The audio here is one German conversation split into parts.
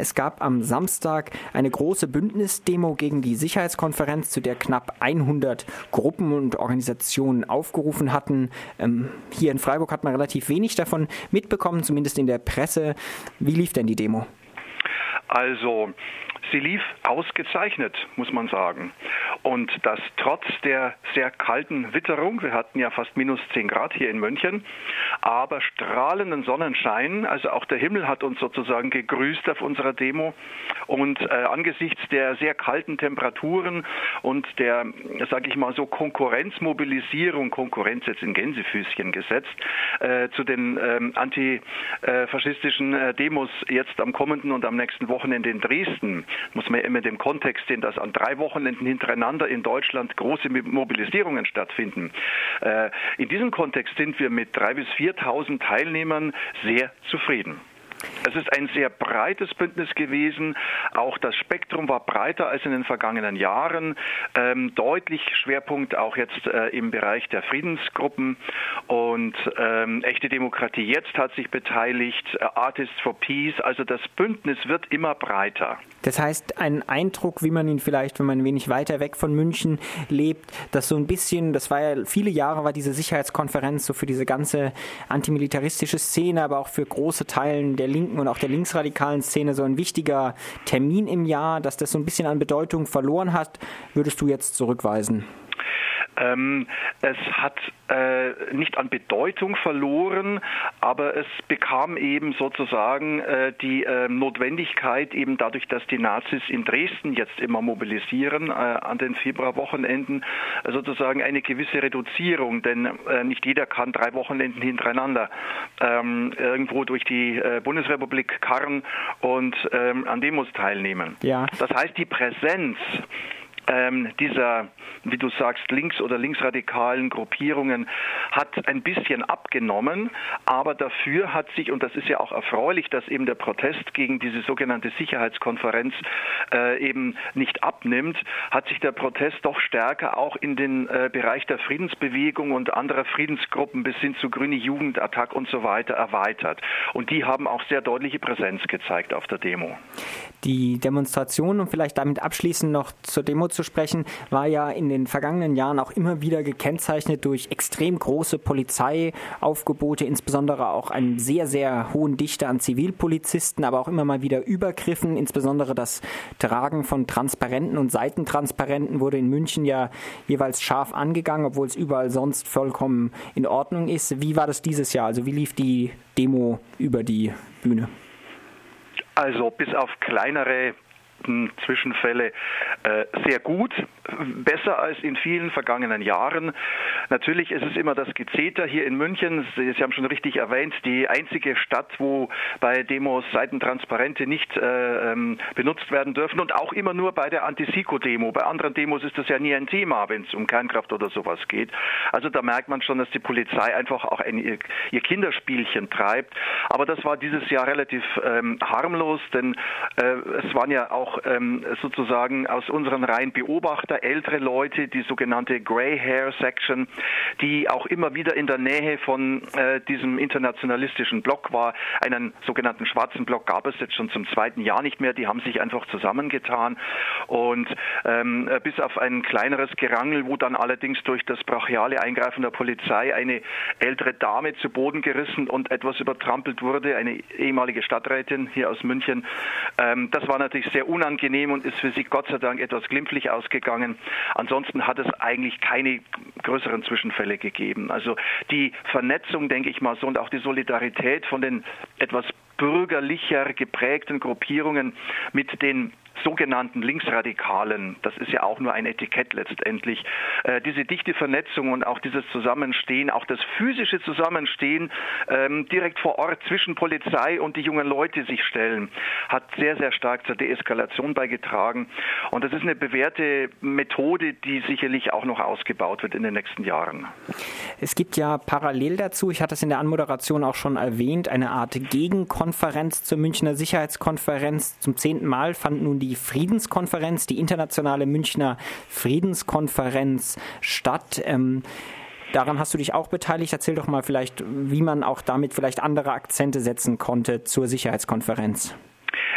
Es gab am Samstag eine große Bündnisdemo gegen die Sicherheitskonferenz, zu der knapp 100 Gruppen und Organisationen aufgerufen hatten. Ähm, hier in Freiburg hat man relativ wenig davon mitbekommen, zumindest in der Presse. Wie lief denn die Demo? Also Sie lief ausgezeichnet, muss man sagen. Und das trotz der sehr kalten Witterung, wir hatten ja fast minus 10 Grad hier in München, aber strahlenden Sonnenschein, also auch der Himmel hat uns sozusagen gegrüßt auf unserer Demo. Und äh, angesichts der sehr kalten Temperaturen und der, sage ich mal so, Konkurrenzmobilisierung, Konkurrenz jetzt in Gänsefüßchen gesetzt, äh, zu den ähm, antifaschistischen äh, Demos jetzt am kommenden und am nächsten Wochenende in Dresden, muss man ja immer den Kontext sehen, dass an drei Wochenenden hintereinander in Deutschland große Mobilisierungen stattfinden. Äh, in diesem Kontext sind wir mit drei bis 4.000 Teilnehmern sehr zufrieden. Es ist ein sehr breites Bündnis gewesen. Auch das Spektrum war breiter als in den vergangenen Jahren. Ähm, deutlich Schwerpunkt auch jetzt äh, im Bereich der Friedensgruppen. Und ähm, echte Demokratie jetzt hat sich beteiligt, äh, Artists for Peace. Also das Bündnis wird immer breiter. Das heißt, ein Eindruck, wie man ihn vielleicht, wenn man ein wenig weiter weg von München lebt, dass so ein bisschen, das war ja viele Jahre war diese Sicherheitskonferenz so für diese ganze antimilitaristische Szene, aber auch für große Teilen der linken und auch der linksradikalen Szene so ein wichtiger Termin im Jahr, dass das so ein bisschen an Bedeutung verloren hat, würdest du jetzt zurückweisen? Ähm, es hat äh, nicht an Bedeutung verloren, aber es bekam eben sozusagen äh, die äh, Notwendigkeit, eben dadurch, dass die Nazis in Dresden jetzt immer mobilisieren äh, an den Februarwochenenden, sozusagen eine gewisse Reduzierung, denn äh, nicht jeder kann drei Wochenenden hintereinander ähm, irgendwo durch die äh, Bundesrepublik karren und ähm, an Demos teilnehmen. Ja. Das heißt, die Präsenz ähm, dieser, wie du sagst, links- oder linksradikalen Gruppierungen hat ein bisschen abgenommen, aber dafür hat sich, und das ist ja auch erfreulich, dass eben der Protest gegen diese sogenannte Sicherheitskonferenz äh, eben nicht abnimmt, hat sich der Protest doch stärker auch in den äh, Bereich der Friedensbewegung und anderer Friedensgruppen bis hin zu Grüne Jugend, Attack und so weiter erweitert. Und die haben auch sehr deutliche Präsenz gezeigt auf der Demo. Die Demonstration, und vielleicht damit abschließend noch zur Demo zu sprechen, war ja in den vergangenen Jahren auch immer wieder gekennzeichnet durch extrem große Polizeiaufgebote, insbesondere auch einen sehr, sehr hohen Dichte an Zivilpolizisten, aber auch immer mal wieder Übergriffen, insbesondere das Tragen von Transparenten und Seitentransparenten wurde in München ja jeweils scharf angegangen, obwohl es überall sonst vollkommen in Ordnung ist. Wie war das dieses Jahr? Also wie lief die Demo über die Bühne? Also bis auf kleinere Zwischenfälle äh, sehr gut, besser als in vielen vergangenen Jahren. Natürlich ist es immer das Gezeter hier in München. Sie, haben schon richtig erwähnt, die einzige Stadt, wo bei Demos Seitentransparente nicht äh, ähm, benutzt werden dürfen und auch immer nur bei der Anti-Siko-Demo. Bei anderen Demos ist das ja nie ein Thema, wenn es um Kernkraft oder sowas geht. Also da merkt man schon, dass die Polizei einfach auch ein, ihr, ihr, Kinderspielchen treibt. Aber das war dieses Jahr relativ ähm, harmlos, denn äh, es waren ja auch auch ähm, sozusagen aus unseren Reihen Beobachter, ältere Leute, die sogenannte Grey Hair Section, die auch immer wieder in der Nähe von äh, diesem internationalistischen Block war. Einen sogenannten schwarzen Block gab es jetzt schon zum zweiten Jahr nicht mehr. Die haben sich einfach zusammengetan und ähm, bis auf ein kleineres Gerangel, wo dann allerdings durch das brachiale Eingreifen der Polizei eine ältere Dame zu Boden gerissen und etwas übertrampelt wurde, eine ehemalige Stadträtin hier aus München. Ähm, das war natürlich sehr un unangenehm und ist für sie Gott sei Dank etwas glimpflich ausgegangen. Ansonsten hat es eigentlich keine größeren Zwischenfälle gegeben. Also die Vernetzung, denke ich mal so, und auch die Solidarität von den etwas bürgerlicher geprägten Gruppierungen mit den sogenannten Linksradikalen, das ist ja auch nur ein Etikett letztendlich, äh, diese dichte Vernetzung und auch dieses Zusammenstehen, auch das physische Zusammenstehen ähm, direkt vor Ort zwischen Polizei und die jungen Leute sich stellen, hat sehr, sehr stark zur Deeskalation beigetragen. Und das ist eine bewährte Methode, die sicherlich auch noch ausgebaut wird in den nächsten Jahren. Es gibt ja parallel dazu, ich hatte es in der Anmoderation auch schon erwähnt, eine Art Gegenkonferenz zur Münchner Sicherheitskonferenz. Zum zehnten Mal fand nun die Friedenskonferenz, die internationale Münchner Friedenskonferenz statt. Ähm, daran hast du dich auch beteiligt. Erzähl doch mal vielleicht, wie man auch damit vielleicht andere Akzente setzen konnte zur Sicherheitskonferenz.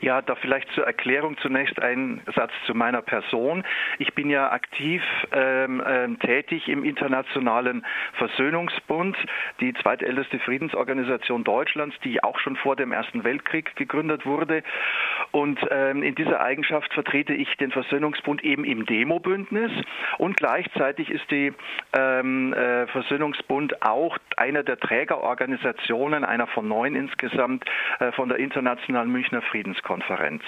Ja, da vielleicht zur Erklärung zunächst ein Satz zu meiner Person. Ich bin ja aktiv ähm, äh, tätig im Internationalen Versöhnungsbund, die zweitälteste Friedensorganisation Deutschlands, die auch schon vor dem Ersten Weltkrieg gegründet wurde. Und ähm, in dieser Eigenschaft vertrete ich den Versöhnungsbund eben im Demo-Bündnis und gleichzeitig ist die ähm, äh, Versöhnungsbund auch einer der Trägerorganisationen, einer von neun insgesamt, äh, von der Internationalen Münchner Friedenskonferenz.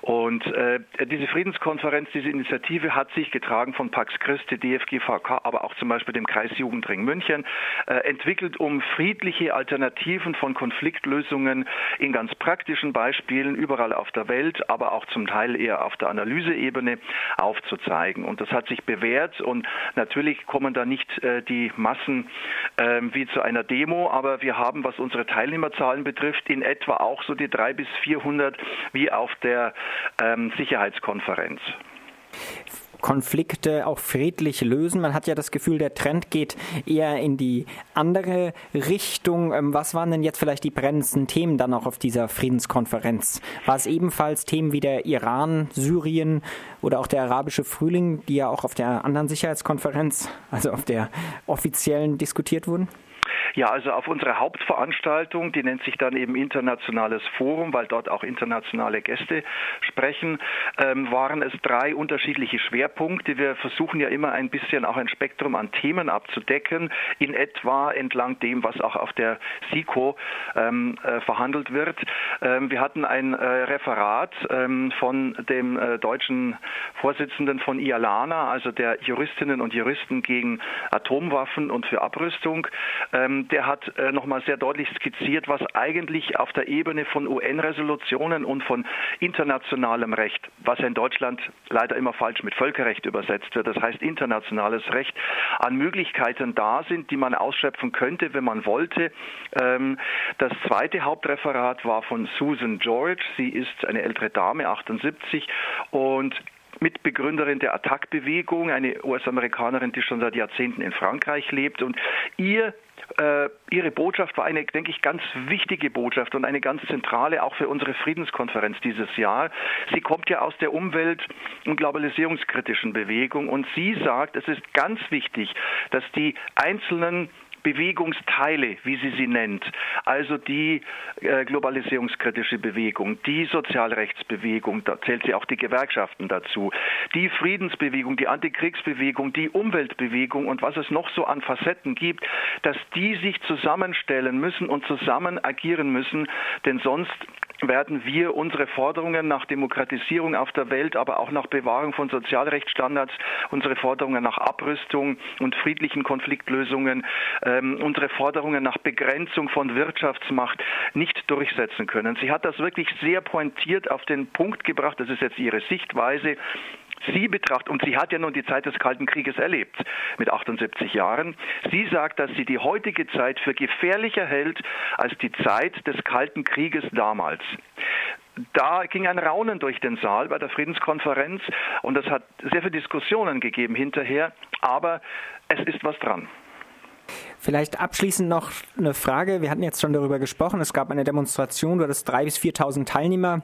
Und äh, diese Friedenskonferenz, diese Initiative hat sich getragen von Pax Christi, DFGVK, aber auch zum Beispiel dem Kreisjugendring München, äh, entwickelt, um friedliche Alternativen von Konfliktlösungen in ganz praktischen Beispielen überall auf der Welt, aber auch zum Teil eher auf der Analyseebene aufzuzeigen. Und das hat sich bewährt und natürlich kommen da nicht äh, die Massen äh, wie zu einer Demo, aber wir haben, was unsere Teilnehmerzahlen betrifft, in etwa auch so die drei bis 400 wie auf der ähm, Sicherheitskonferenz. Konflikte auch friedlich lösen. Man hat ja das Gefühl, der Trend geht eher in die andere Richtung. Ähm, was waren denn jetzt vielleicht die brennendsten Themen dann auch auf dieser Friedenskonferenz? War es ebenfalls Themen wie der Iran, Syrien oder auch der arabische Frühling, die ja auch auf der anderen Sicherheitskonferenz, also auf der offiziellen diskutiert wurden? Ja, also auf unserer Hauptveranstaltung, die nennt sich dann eben Internationales Forum, weil dort auch internationale Gäste sprechen, ähm, waren es drei unterschiedliche Schwerpunkte. Wir versuchen ja immer ein bisschen auch ein Spektrum an Themen abzudecken, in etwa entlang dem, was auch auf der SICO ähm, äh, verhandelt wird. Ähm, wir hatten ein äh, Referat ähm, von dem äh, deutschen Vorsitzenden von IALANA, also der Juristinnen und Juristen gegen Atomwaffen und für Abrüstung. Ähm, der hat äh, nochmal sehr deutlich skizziert, was eigentlich auf der Ebene von UN-Resolutionen und von internationalem Recht, was in Deutschland leider immer falsch mit Völkerrecht übersetzt wird, das heißt internationales Recht, an Möglichkeiten da sind, die man ausschöpfen könnte, wenn man wollte. Ähm, das zweite Hauptreferat war von Susan George. Sie ist eine ältere Dame, 78, und Mitbegründerin der Attac-Bewegung, eine US-Amerikanerin, die schon seit Jahrzehnten in Frankreich lebt. Und ihr ihre Botschaft war eine, denke ich, ganz wichtige Botschaft und eine ganz zentrale auch für unsere Friedenskonferenz dieses Jahr. Sie kommt ja aus der Umwelt- und globalisierungskritischen Bewegung und sie sagt, es ist ganz wichtig, dass die einzelnen Bewegungsteile, wie sie sie nennt, also die äh, globalisierungskritische Bewegung, die Sozialrechtsbewegung, da zählt sie auch die Gewerkschaften dazu, die Friedensbewegung, die Antikriegsbewegung, die Umweltbewegung und was es noch so an Facetten gibt, dass die sich zusammenstellen müssen und zusammen agieren müssen, denn sonst werden wir unsere Forderungen nach Demokratisierung auf der Welt, aber auch nach Bewahrung von Sozialrechtsstandards, unsere Forderungen nach Abrüstung und friedlichen Konfliktlösungen, ähm, unsere Forderungen nach Begrenzung von Wirtschaftsmacht nicht durchsetzen können. Sie hat das wirklich sehr pointiert auf den Punkt gebracht, das ist jetzt ihre Sichtweise, Sie betrachtet, und sie hat ja nun die Zeit des Kalten Krieges erlebt, mit 78 Jahren. Sie sagt, dass sie die heutige Zeit für gefährlicher hält als die Zeit des Kalten Krieges damals. Da ging ein Raunen durch den Saal bei der Friedenskonferenz und es hat sehr viele Diskussionen gegeben hinterher, aber es ist was dran. Vielleicht abschließend noch eine Frage. Wir hatten jetzt schon darüber gesprochen. Es gab eine Demonstration, du hattest 3.000 bis 4.000 Teilnehmer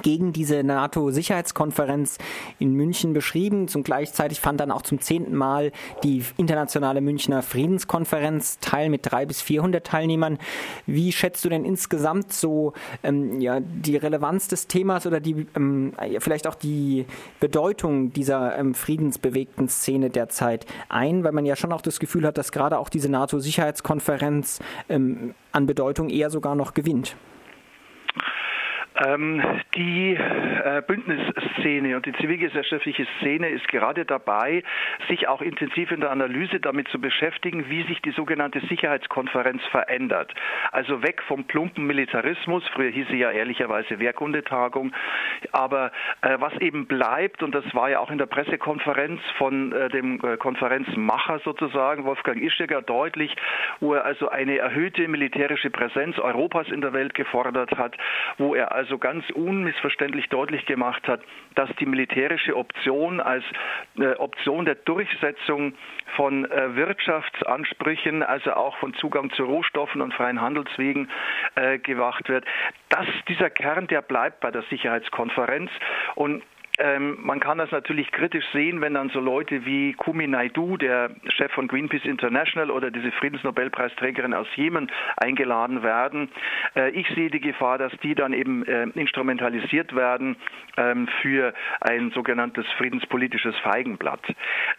gegen diese NATO-Sicherheitskonferenz in München beschrieben. Zum gleichzeitig fand dann auch zum zehnten Mal die internationale Münchner Friedenskonferenz teil mit drei bis vierhundert Teilnehmern. Wie schätzt du denn insgesamt so ähm, ja, die Relevanz des Themas oder die ähm, vielleicht auch die Bedeutung dieser ähm, friedensbewegten Szene derzeit ein? Weil man ja schon auch das Gefühl hat, dass gerade auch diese NATO-Sicherheitskonferenz ähm, an Bedeutung eher sogar noch gewinnt. Ähm, die äh, Bündnisszene und die zivilgesellschaftliche Szene ist gerade dabei, sich auch intensiv in der Analyse damit zu beschäftigen, wie sich die sogenannte Sicherheitskonferenz verändert. Also weg vom plumpen Militarismus, früher hieß sie ja ehrlicherweise Wehrkundetagung, aber äh, was eben bleibt, und das war ja auch in der Pressekonferenz von äh, dem Konferenzmacher sozusagen, Wolfgang Ischiger, deutlich, wo er also eine erhöhte militärische Präsenz Europas in der Welt gefordert hat, wo er also also ganz unmissverständlich deutlich gemacht hat, dass die militärische Option als äh, Option der Durchsetzung von äh, Wirtschaftsansprüchen, also auch von Zugang zu Rohstoffen und freien Handelswegen äh, gewacht wird. Das, dieser Kern, der bleibt bei der Sicherheitskonferenz und ähm, man kann das natürlich kritisch sehen, wenn dann so Leute wie Kumi Naidu, der Chef von Greenpeace International oder diese Friedensnobelpreisträgerin aus Jemen eingeladen werden. Äh, ich sehe die Gefahr, dass die dann eben äh, instrumentalisiert werden ähm, für ein sogenanntes friedenspolitisches Feigenblatt.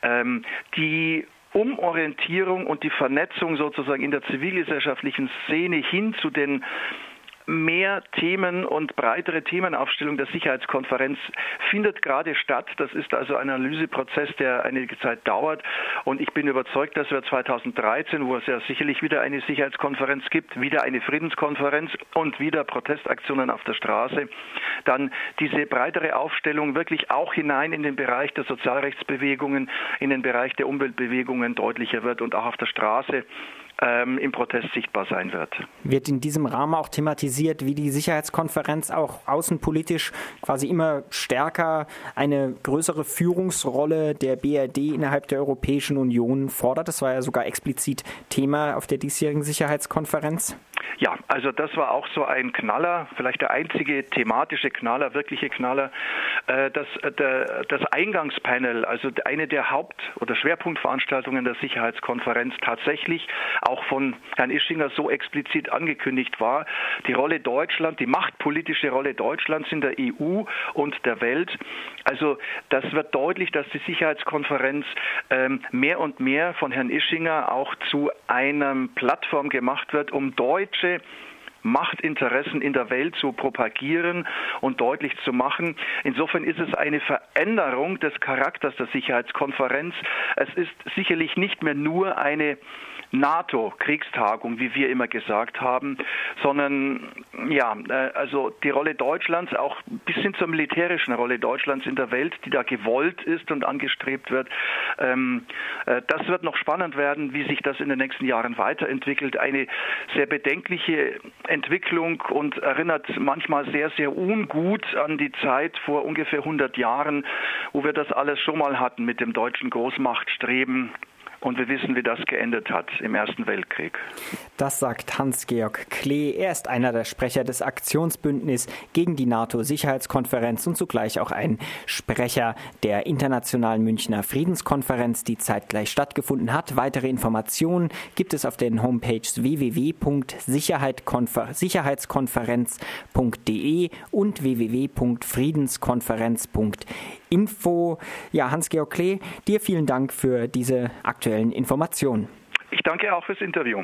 Ähm, die Umorientierung und die Vernetzung sozusagen in der zivilgesellschaftlichen Szene hin zu den mehr Themen und breitere Themenaufstellung der Sicherheitskonferenz findet gerade statt. Das ist also ein Analyseprozess, der einige Zeit dauert. Und ich bin überzeugt, dass wir 2013, wo es ja sicherlich wieder eine Sicherheitskonferenz gibt, wieder eine Friedenskonferenz und wieder Protestaktionen auf der Straße, dann diese breitere Aufstellung wirklich auch hinein in den Bereich der Sozialrechtsbewegungen, in den Bereich der Umweltbewegungen deutlicher wird und auch auf der Straße ähm, im Protest sichtbar sein wird. Wird in diesem Rahmen auch thematisiert, wie die Sicherheitskonferenz auch außenpolitisch quasi immer stärker eine größere Führungsrolle der BRD innerhalb der Europäischen Union fordert? Das war ja sogar explizit Thema auf der diesjährigen Sicherheitskonferenz. Also das war auch so ein Knaller, vielleicht der einzige thematische Knaller, wirkliche Knaller. Äh, das, äh, das Eingangspanel, also eine der Haupt- oder Schwerpunktveranstaltungen der Sicherheitskonferenz tatsächlich auch von Herrn Ischinger so explizit angekündigt war, die Rolle Deutschland, die machtpolitische Rolle Deutschlands in der EU und der Welt. Also das wird deutlich, dass die Sicherheitskonferenz ähm, mehr und mehr von Herrn Ischinger auch zu einer Plattform gemacht wird, um deutsche Machtinteressen in der Welt zu propagieren und deutlich zu machen. Insofern ist es eine Veränderung des Charakters der Sicherheitskonferenz. Es ist sicherlich nicht mehr nur eine NATO-Kriegstagung, wie wir immer gesagt haben, sondern ja, äh, also die Rolle Deutschlands, auch bis hin zur militärischen Rolle Deutschlands in der Welt, die da gewollt ist und angestrebt wird, ähm, äh, das wird noch spannend werden, wie sich das in den nächsten Jahren weiterentwickelt. Eine sehr bedenkliche Entwicklung und erinnert manchmal sehr, sehr ungut an die Zeit vor ungefähr 100 Jahren, wo wir das alles schon mal hatten mit dem deutschen Großmachtstreben und wir wissen, wie das geendet hat im Ersten Weltkrieg. Das sagt Hans-Georg Klee. Er ist einer der Sprecher des Aktionsbündnisses gegen die NATO-Sicherheitskonferenz und zugleich auch ein Sprecher der Internationalen Münchner Friedenskonferenz, die zeitgleich stattgefunden hat. Weitere Informationen gibt es auf den Homepages www.sicherheitskonferenz.de und www.friedenskonferenz.info. Ja, Hans-Georg Klee, dir vielen Dank für diese aktuelle aktuellen Informationen. Ich danke auch fürs Interview.